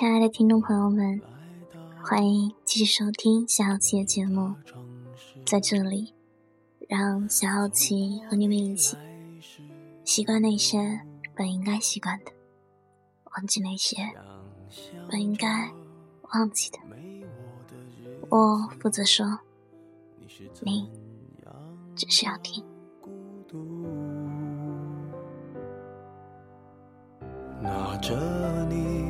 亲爱的听众朋友们，欢迎继续收听小好奇的节目。在这里，让小好奇和你们一起习惯那些本应该习惯的，忘记那些本应该忘记的。我负责说，你只需要听。拿着你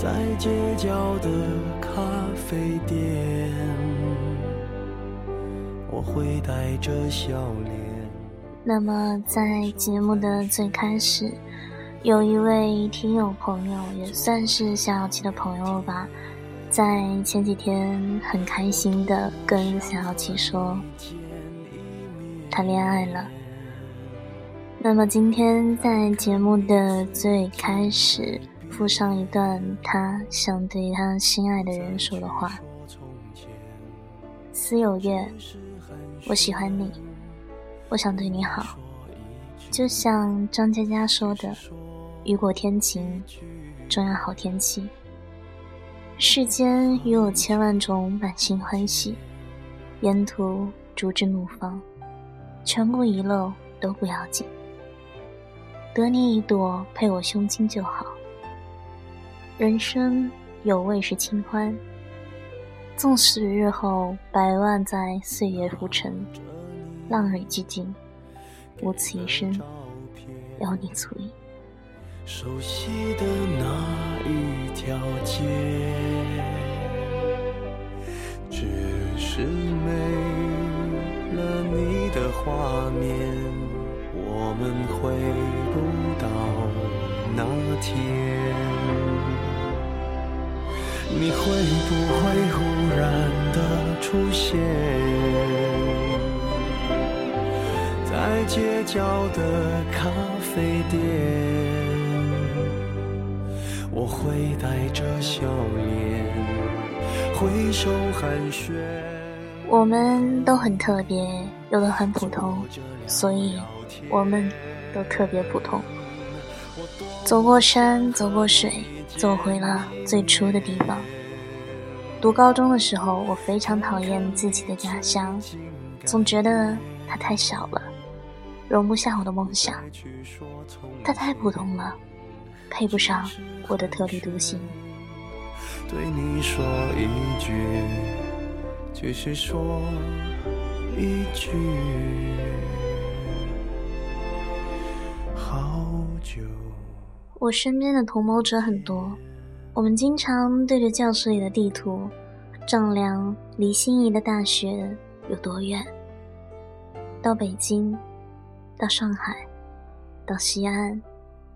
在街角的咖啡店？我会带着笑脸。那么，在节目的最开始，有一位听友朋友，也算是小小七的朋友吧，在前几天很开心的跟小小七说。谈恋爱了。那么今天在节目的最开始附上一段他想对他心爱的人说的话：“思有月，我喜欢你，我想对你好。就像张嘉佳说的，雨过天晴，终要好天气。世间与有千万种满心欢喜，沿途竹枝怒放。”全部遗漏都不要紧，得你一朵配我胸襟就好。人生有味是清欢，纵使日后百万载岁月浮沉，浪蕊寂静，无此一生有你足矣。熟悉的那一条街，只是没。了你的画面，我们回不到那天。你会不会忽然的出现在街角的咖啡店？我会带着笑脸挥手寒暄。我们都很特别，有的很普通，所以我们都特别普通。走过山，走过水，走回了最初的地方。读高中的时候，我非常讨厌自己的家乡，总觉得它太小了，容不下我的梦想。它太普通了，配不上我的特立独行。对你说一句。只是说一句好。我身边的同谋者很多，我们经常对着教室里的地图，丈量离心仪的大学有多远。到北京，到上海，到西安，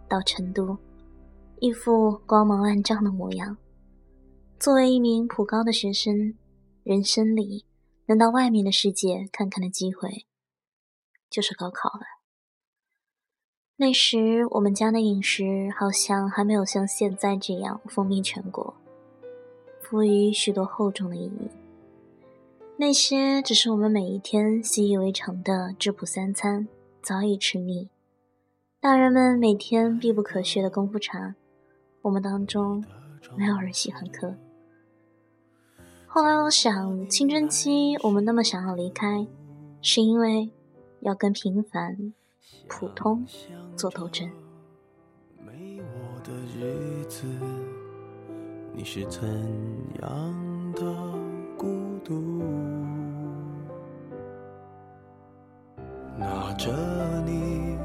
到成都，一副光芒万丈的模样。作为一名普高的学生。人生里能到外面的世界看看的机会，就是高考了。那时我们家的饮食好像还没有像现在这样风靡全国，赋予许多厚重的意义。那些只是我们每一天习以为常的质朴三餐，早已吃腻。大人们每天必不可缺的功夫茶，我们当中没有人喜欢喝。后来我想，青春期我们那么想要离开，是因为要跟平凡、普通做斗争。没我的日子，你是怎样的孤独？拿着你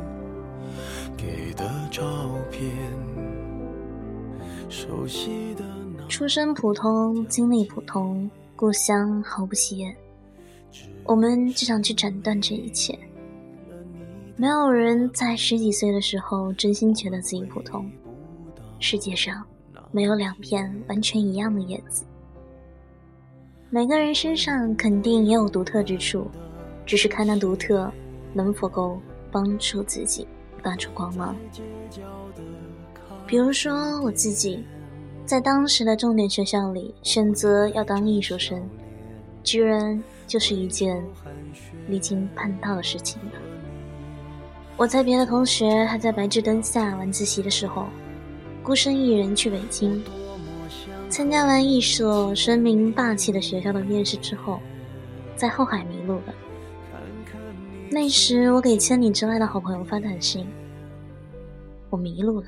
给的照片，熟悉的。出身普通，经历普通，故乡毫不起眼。我们只想去斩断这一切。没有人在十几岁的时候真心觉得自己普通。世界上没有两片完全一样的叶子。每个人身上肯定也有独特之处，只是看那独特能否够帮助自己发出光芒。比如说我自己，在当时的重点学校里选择要当艺术生，居然就是一件离经叛道的事情了。我在别的同学还在白炽灯下晚自习的时候，孤身一人去北京。参加完一所声名霸气的学校的面试之后，在后海迷路了。那时我给千里之外的好朋友发短信：“我迷路了，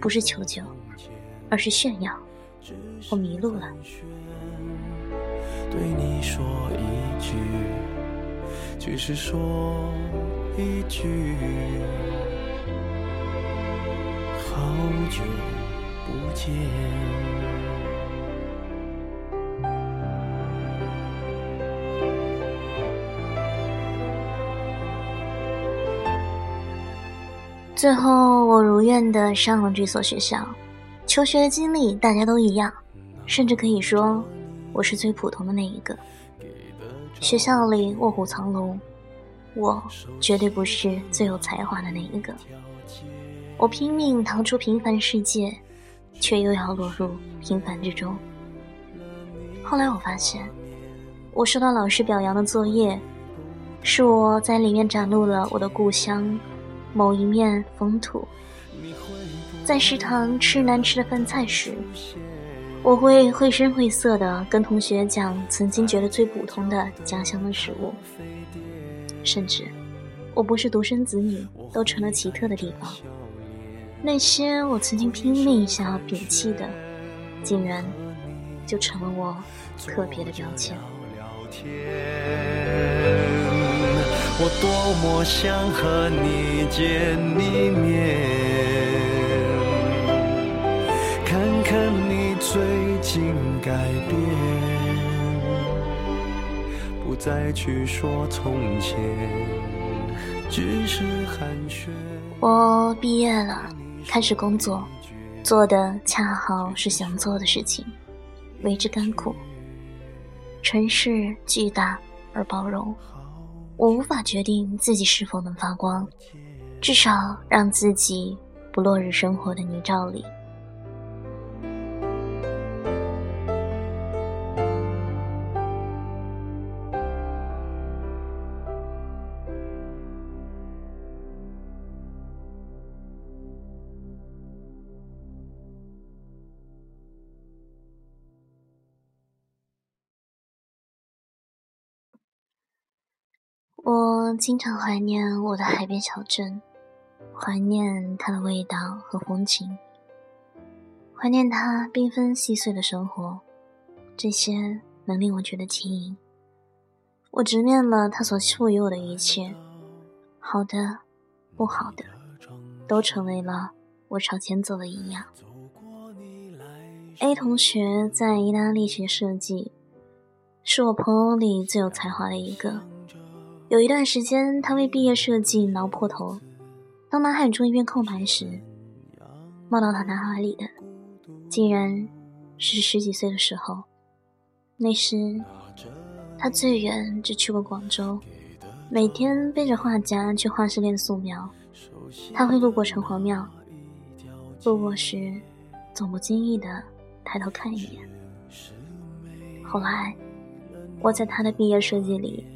不是求救，而是炫耀。我迷路了。”对你说一句，只是说一句，好久不见。最后，我如愿的上了这所学校。求学的经历大家都一样，甚至可以说，我是最普通的那一个。学校里卧虎藏龙，我绝对不是最有才华的那一个。我拼命逃出平凡世界，却又要落入平凡之中。后来我发现，我收到老师表扬的作业，是我在里面展露了我的故乡。某一面风土，在食堂吃难吃的饭菜时，我会绘声绘色的跟同学讲曾经觉得最普通的家乡的食物，甚至我不是独生子女都成了奇特的地方。那些我曾经拼命想要摒弃的，竟然就成了我特别的标签。我多么想和你见一面，看看你最近改变，再去说从前，只是寒暄。我毕业了，开始工作，做的恰好是想做的事情，为之甘苦。城市巨大而包容。我无法决定自己是否能发光，至少让自己不落入生活的泥沼里。我经常怀念我的海边小镇，怀念它的味道和风情，怀念它缤纷细碎的生活，这些能令我觉得轻盈。我直面了它所赋予我的一切，好的，不好的，都成为了我朝前走的营养。A 同学在意大利学设计，是我朋友里最有才华的一个。有一段时间，他为毕业设计挠破头。当脑海中一片空白时，冒到他脑海里的，竟然是十几岁的时候。那时，他最远只去过广州，每天背着画夹去画室练素描。他会路过城隍庙，路过时总不经意的抬头看一眼。后来，我在他的毕业设计里。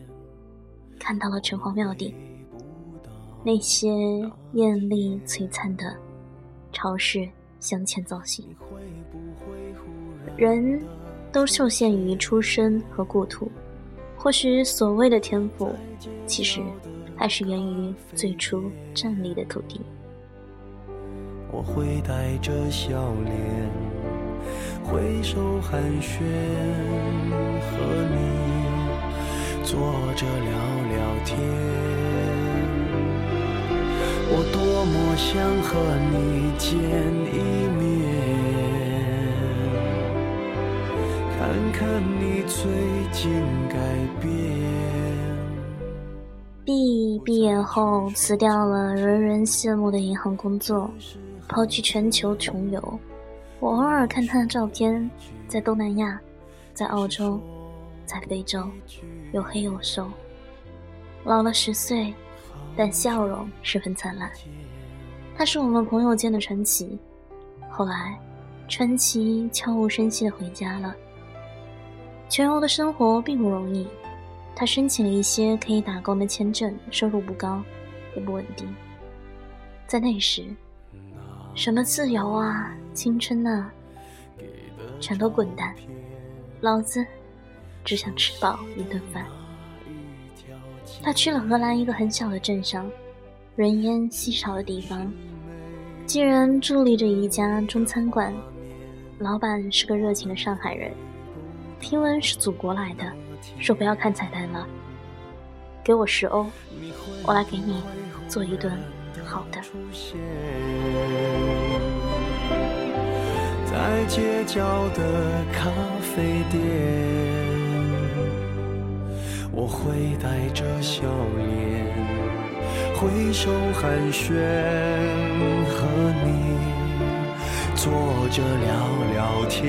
看到了城隍庙顶那些艳丽璀璨的朝式镶嵌造型，人都受限于出身和故土，或许所谓的天赋，其实还是源于最初站立的土地。我会带着笑脸，挥手寒暄，坐着聊。聊天，我多么想和你见一面，看看你最近改变。毕毕业后辞掉了人人羡慕的银行工作，抛去全球穷游，我偶尔看他的照片，在东南亚，在澳洲，在非洲，又黑又瘦，老了十岁，但笑容十分灿烂。他是我们朋友间的传奇。后来，传奇悄无声息的回家了。全游的生活并不容易，他申请了一些可以打工的签证，收入不高，也不稳定。在那时，什么自由啊，青春啊，全都滚蛋！老子只想吃饱一顿饭。他去了荷兰一个很小的镇上，人烟稀少的地方，竟然伫立着一家中餐馆，老板是个热情的上海人。听闻是祖国来的，说不要看菜单了，给我十欧，我来给你做一顿好的。在街角的咖啡店，我会带着笑脸，挥手寒暄，和你坐着聊聊天。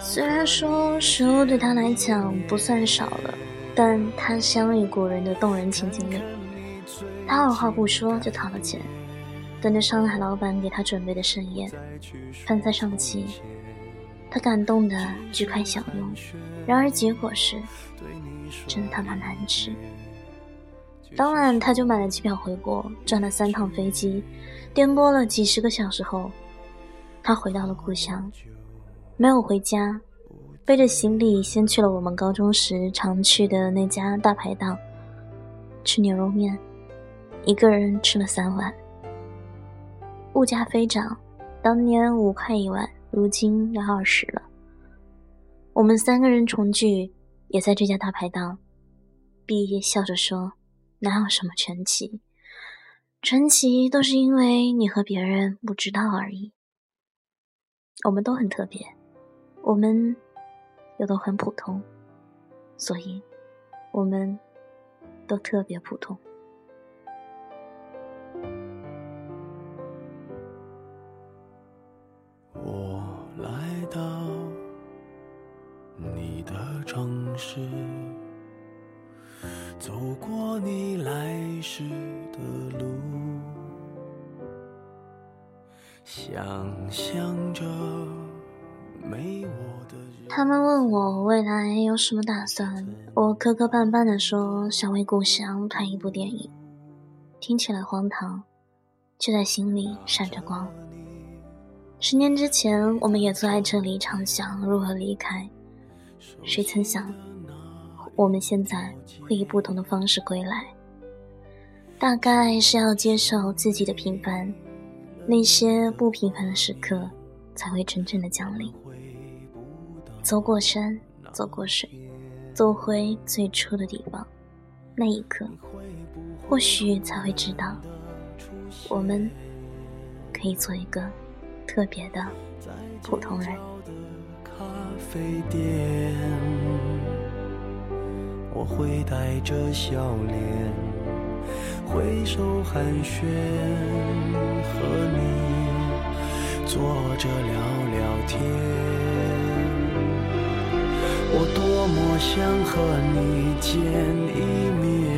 虽然说食物对他来讲不算少了，但他相遇故人的动人情景里，他二话不说就掏了钱，等着上海老板给他准备的盛宴。饭菜上齐，他感动的举筷享用，然而结果是，真他妈难吃。当晚他就买了机票回国，转了三趟飞机，颠簸了几十个小时后，他回到了故乡。没有回家，背着行李先去了我们高中时常去的那家大排档，吃牛肉面，一个人吃了三碗。物价飞涨，当年五块一碗，如今要二十了。我们三个人重聚，也在这家大排档。毕业笑着说：“哪有什么传奇，传奇都是因为你和别人不知道而已。”我们都很特别。我们又都很普通，所以我们都特别普通。到你的城市，走过你来时的路，想象着没我的。他们问我未来有什么打算，我磕磕绊绊的说想为故乡拍一部电影，听起来荒唐，却在心里闪着光。十年之前，我们也坐在这里畅想如何离开，谁曾想，我们现在会以不同的方式归来，大概是要接受自己的平凡，那些不平凡的时刻才会真正的降临。走过山，走过水，走回最初的地方，那一刻，或许才会知道，我们可以做一个特别的普通人。我会带着笑脸，挥手寒暄，和你坐着聊聊天。我多么想和你见一面，